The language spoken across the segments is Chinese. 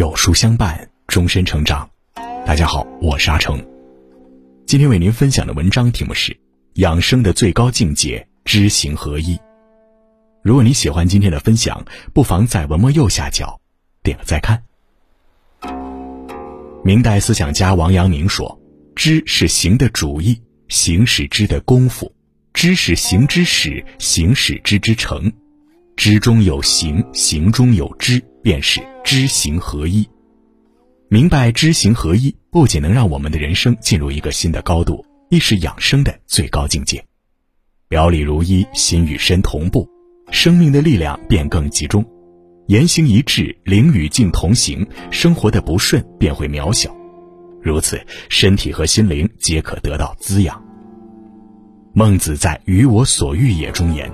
有书相伴，终身成长。大家好，我是阿成。今天为您分享的文章题目是《养生的最高境界：知行合一》。如果你喜欢今天的分享，不妨在文末右下角点个再看。明代思想家王阳明说：“知是行的主意，行是知的功夫，知是行之始，行是知之成。知中有行，行中有知，便是。”知行合一，明白知行合一，不仅能让我们的人生进入一个新的高度，亦是养生的最高境界。表里如一，心与身同步，生命的力量便更集中；言行一致，灵与境同行，生活的不顺便会渺小。如此，身体和心灵皆可得到滋养。孟子在《鱼我所欲也》中言：“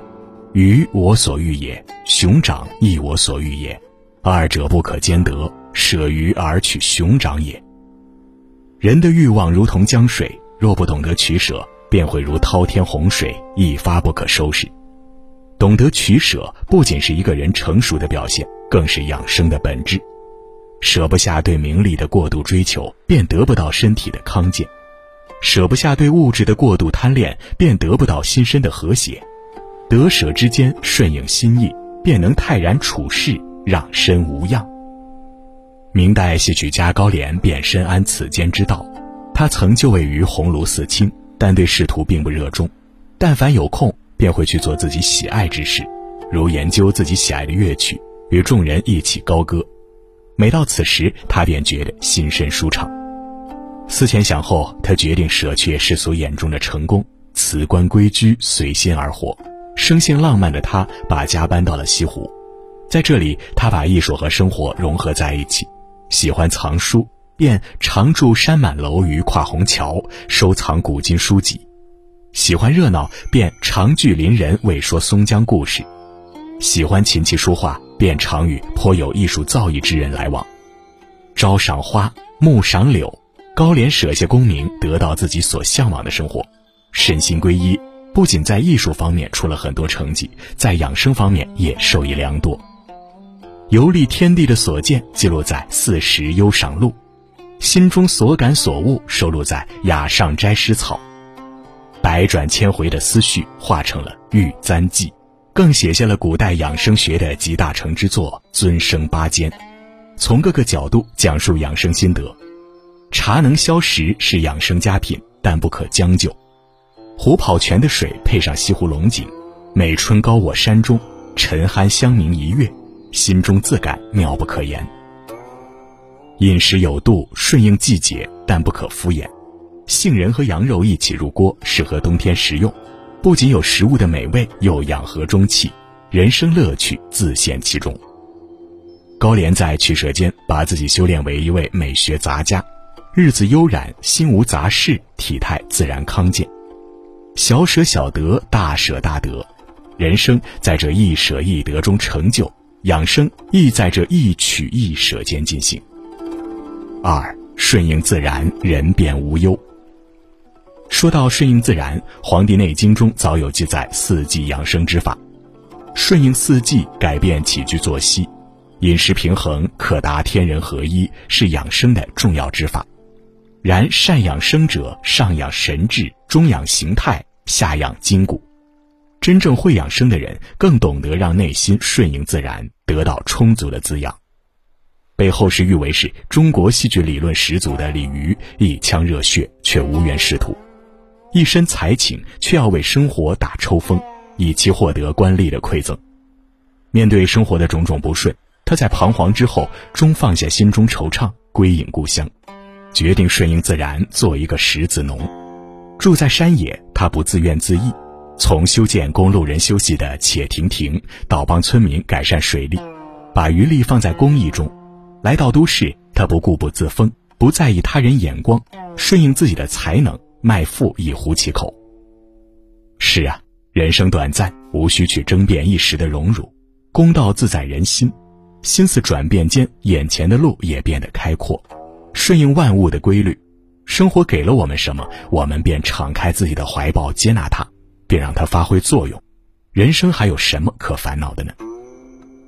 鱼我所欲也，熊掌亦我所欲也。”二者不可兼得，舍鱼而取熊掌也。人的欲望如同江水，若不懂得取舍，便会如滔天洪水，一发不可收拾。懂得取舍，不仅是一个人成熟的表现，更是养生的本质。舍不下对名利的过度追求，便得不到身体的康健；舍不下对物质的过度贪恋，便得不到心身的和谐。得舍之间，顺应心意，便能泰然处世。让身无恙。明代戏曲家高廉便深谙此间之道，他曾就位于鸿胪寺卿，但对仕途并不热衷。但凡有空，便会去做自己喜爱之事，如研究自己喜爱的乐曲，与众人一起高歌。每到此时，他便觉得心身舒畅。思前想后，他决定舍却世俗眼中的成功，辞官归居，随心而活。生性浪漫的他，把家搬到了西湖。在这里，他把艺术和生活融合在一起。喜欢藏书，便常住山满楼榆跨虹桥，收藏古今书籍；喜欢热闹，便常聚邻人为说松江故事；喜欢琴棋书画，便常与颇有艺术造诣之人来往。朝赏花，暮赏柳，高廉舍下功名，得到自己所向往的生活，身心归一，不仅在艺术方面出了很多成绩，在养生方面也受益良多。游历天地的所见记录在《四时忧赏录》，心中所感所悟收录在《雅上斋诗草》，百转千回的思绪化成了《玉簪记》，更写下了古代养生学的集大成之作《尊生八间》，从各个角度讲述养生心得。茶能消食是养生佳品，但不可将就。虎跑泉的水配上西湖龙井，每春高卧山中，沉酣香茗一月。心中自感妙不可言。饮食有度，顺应季节，但不可敷衍。杏仁和羊肉一起入锅，适合冬天食用。不仅有食物的美味，又养和中气，人生乐趣自现其中。高廉在取舍间，把自己修炼为一位美学杂家，日子悠然，心无杂事，体态自然康健。小舍小得，大舍大得，人生在这一舍一得中成就。养生亦在这一取一舍间进行。二顺应自然，人便无忧。说到顺应自然，《黄帝内经》中早有记载四季养生之法。顺应四季，改变起居作息，饮食平衡，可达天人合一，是养生的重要之法。然善养生者，上养神志，中养形态，下养筋骨。真正会养生的人，更懂得让内心顺应自然，得到充足的滋养。被后世誉为是中国戏剧理论始祖的李渔，一腔热血却无缘仕途，一身才情却要为生活打抽风，以期获得官吏的馈赠。面对生活的种种不顺，他在彷徨之后，终放下心中惆怅，归隐故乡，决定顺应自然，做一个石子农。住在山野，他不自怨自艾。从修建供路人休息的且亭亭，到帮村民改善水利，把余力放在公益中。来到都市，他不固步自封，不在意他人眼光，顺应自己的才能，卖富以糊其口。是啊，人生短暂，无需去争辩一时的荣辱，公道自在人心。心思转变间，眼前的路也变得开阔。顺应万物的规律，生活给了我们什么，我们便敞开自己的怀抱，接纳它。并让它发挥作用，人生还有什么可烦恼的呢？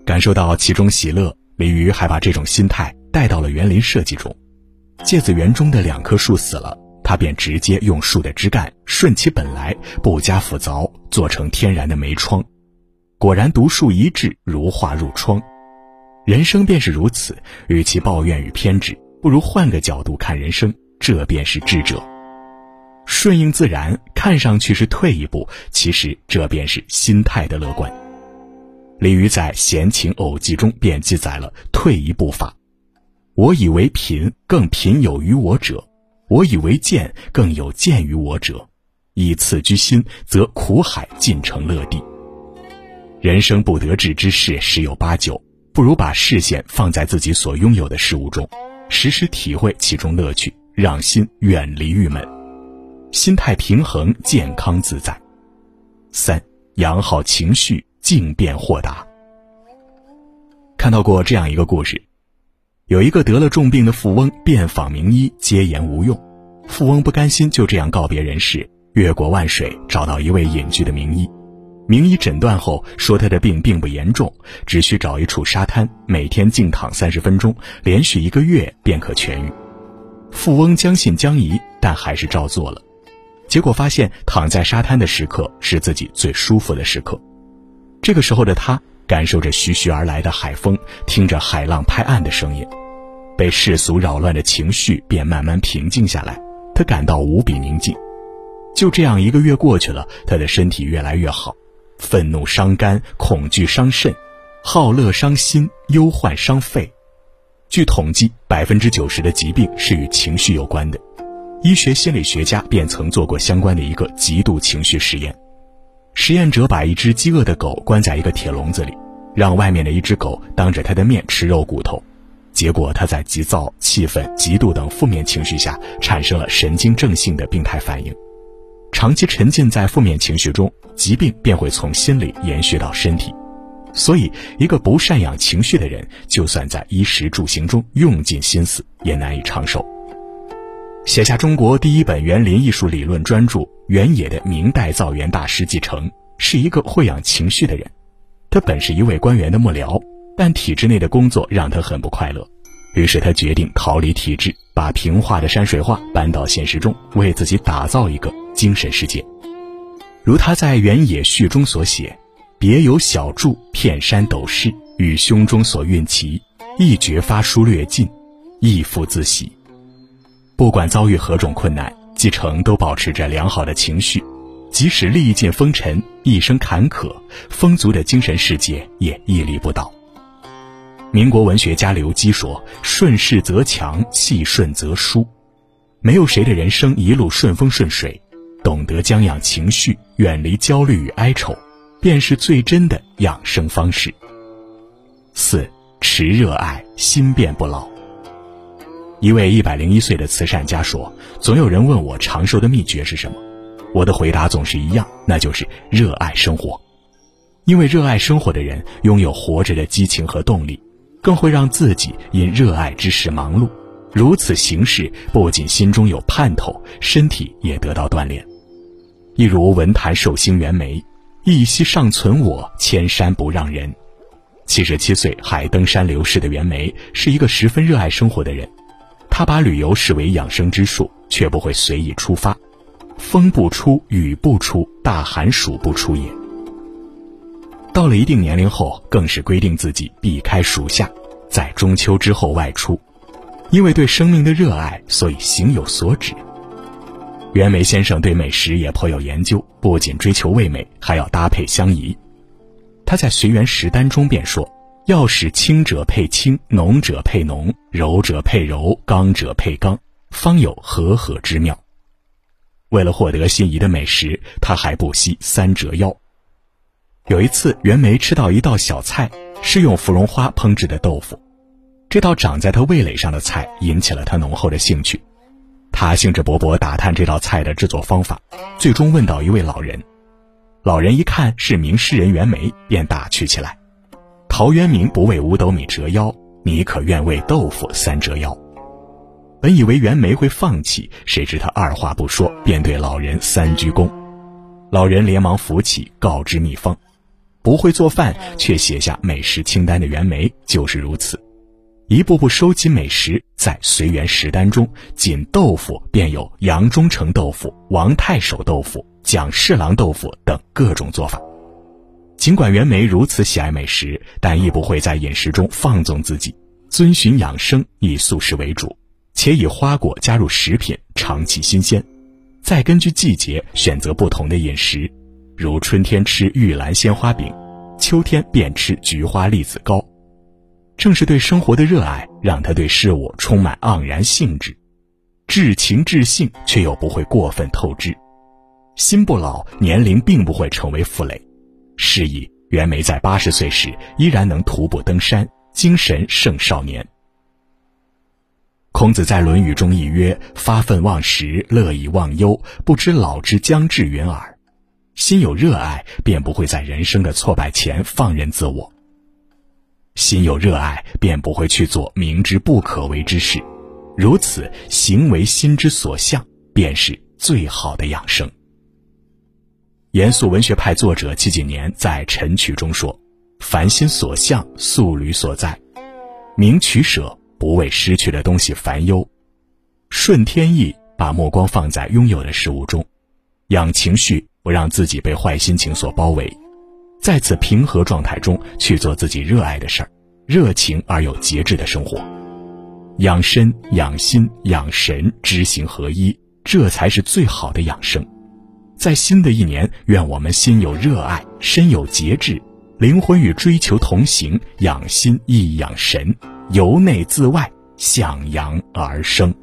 感受到其中喜乐，李渔还把这种心态带到了园林设计中。芥子园中的两棵树死了，他便直接用树的枝干顺其本来，不加斧凿，做成天然的梅窗。果然独树一帜，如画入窗。人生便是如此，与其抱怨与偏执，不如换个角度看人生，这便是智者。顺应自然，看上去是退一步，其实这便是心态的乐观。李渔在《闲情偶记》中便记载了退一步法：我以为贫，更贫有于我者；我以为贱，更有贱于我者。以此居心，则苦海尽成乐地。人生不得志之事十有八九，不如把视线放在自己所拥有的事物中，时时体会其中乐趣，让心远离郁闷。心态平衡，健康自在。三，养好情绪，静变豁达。看到过这样一个故事，有一个得了重病的富翁遍访名医，皆言无用。富翁不甘心就这样告别人世，越过万水，找到一位隐居的名医。名医诊断后说他的病并不严重，只需找一处沙滩，每天静躺三十分钟，连续一个月便可痊愈。富翁将信将疑，但还是照做了。结果发现，躺在沙滩的时刻是自己最舒服的时刻。这个时候的他，感受着徐徐而来的海风，听着海浪拍岸的声音，被世俗扰乱的情绪便慢慢平静下来。他感到无比宁静。就这样，一个月过去了，他的身体越来越好。愤怒伤肝，恐惧伤肾，好乐伤心，忧患伤肺。据统计，百分之九十的疾病是与情绪有关的。医学心理学家便曾做过相关的一个极度情绪实验，实验者把一只饥饿的狗关在一个铁笼子里，让外面的一只狗当着它的面吃肉骨头，结果它在急躁、气愤、嫉妒等负面情绪下产生了神经症性的病态反应。长期沉浸在负面情绪中，疾病便会从心理延续到身体。所以，一个不善养情绪的人，就算在衣食住行中用尽心思，也难以长寿。写下中国第一本园林艺术理论专著《原野》的明代造园大师季承，是一个会养情绪的人。他本是一位官员的幕僚，但体制内的工作让他很不快乐，于是他决定逃离体制，把平画的山水画搬到现实中，为自己打造一个精神世界。如他在《原野》序中所写：“别有小筑，片山陡势，与胸中所蕴奇，一觉发书略尽，亦复自喜。”不管遭遇何种困难，季承都保持着良好的情绪，即使历尽风尘，一生坎坷，丰足的精神世界也屹立不倒。民国文学家刘基说：“顺势则强，气顺则舒。”没有谁的人生一路顺风顺水，懂得将养情绪，远离焦虑与哀愁，便是最真的养生方式。四，持热爱，心变不老。一位一百零一岁的慈善家说：“总有人问我长寿的秘诀是什么，我的回答总是一样，那就是热爱生活。因为热爱生活的人拥有活着的激情和动力，更会让自己因热爱之事忙碌。如此行事，不仅心中有盼头，身体也得到锻炼。一如文坛寿星袁枚，一息尚存我，千山不让人。七十七岁还登山流逝的袁枚，是一个十分热爱生活的人。”他把旅游视为养生之术，却不会随意出发。风不出，雨不出，大寒暑不出也。到了一定年龄后，更是规定自己避开暑夏，在中秋之后外出。因为对生命的热爱，所以行有所止。袁枚先生对美食也颇有研究，不仅追求味美，还要搭配相宜。他在《随园食单》中便说。要使清者配清，浓者配浓，柔者配柔，刚者配刚，方有和合之妙。为了获得心仪的美食，他还不惜三折腰。有一次，袁枚吃到一道小菜，是用芙蓉花烹制的豆腐。这道长在他味蕾上的菜引起了他浓厚的兴趣。他兴致勃勃打探这道菜的制作方法，最终问到一位老人。老人一看是名诗人袁枚，便打趣起来。陶渊明不为五斗米折腰，你可愿为豆腐三折腰？本以为袁枚会放弃，谁知他二话不说，便对老人三鞠躬。老人连忙扶起，告知秘方。不会做饭却写下美食清单的袁枚就是如此。一步步收集美食，在随园食单中，仅豆腐便有杨忠诚豆腐、王太守豆腐、蒋侍郎豆腐等各种做法。尽管袁枚如此喜爱美食，但亦不会在饮食中放纵自己，遵循养生，以素食为主，且以花果加入食品，长期新鲜。再根据季节选择不同的饮食，如春天吃玉兰鲜花饼，秋天便吃菊花栗子糕。正是对生活的热爱，让他对事物充满盎然兴致，至情至性，却又不会过分透支。心不老，年龄并不会成为负累。是以，袁枚在八十岁时依然能徒步登山，精神胜少年。孔子在《论语》中亦曰：“发愤忘食，乐以忘忧，不知老之将至云耳。”心有热爱，便不会在人生的挫败前放任自我。心有热爱，便不会去做明知不可为之事，如此行为心之所向，便是最好的养生。严肃文学派作者季景年在《晨曲》中说：“凡心所向，素履所在，明取舍，不为失去的东西烦忧，顺天意，把目光放在拥有的事物中，养情绪，不让自己被坏心情所包围。”在此平和状态中去做自己热爱的事儿，热情而有节制的生活，养身、养心、养神，知行合一，这才是最好的养生。在新的一年，愿我们心有热爱，身有节制，灵魂与追求同行，养心亦养神，由内自外，向阳而生。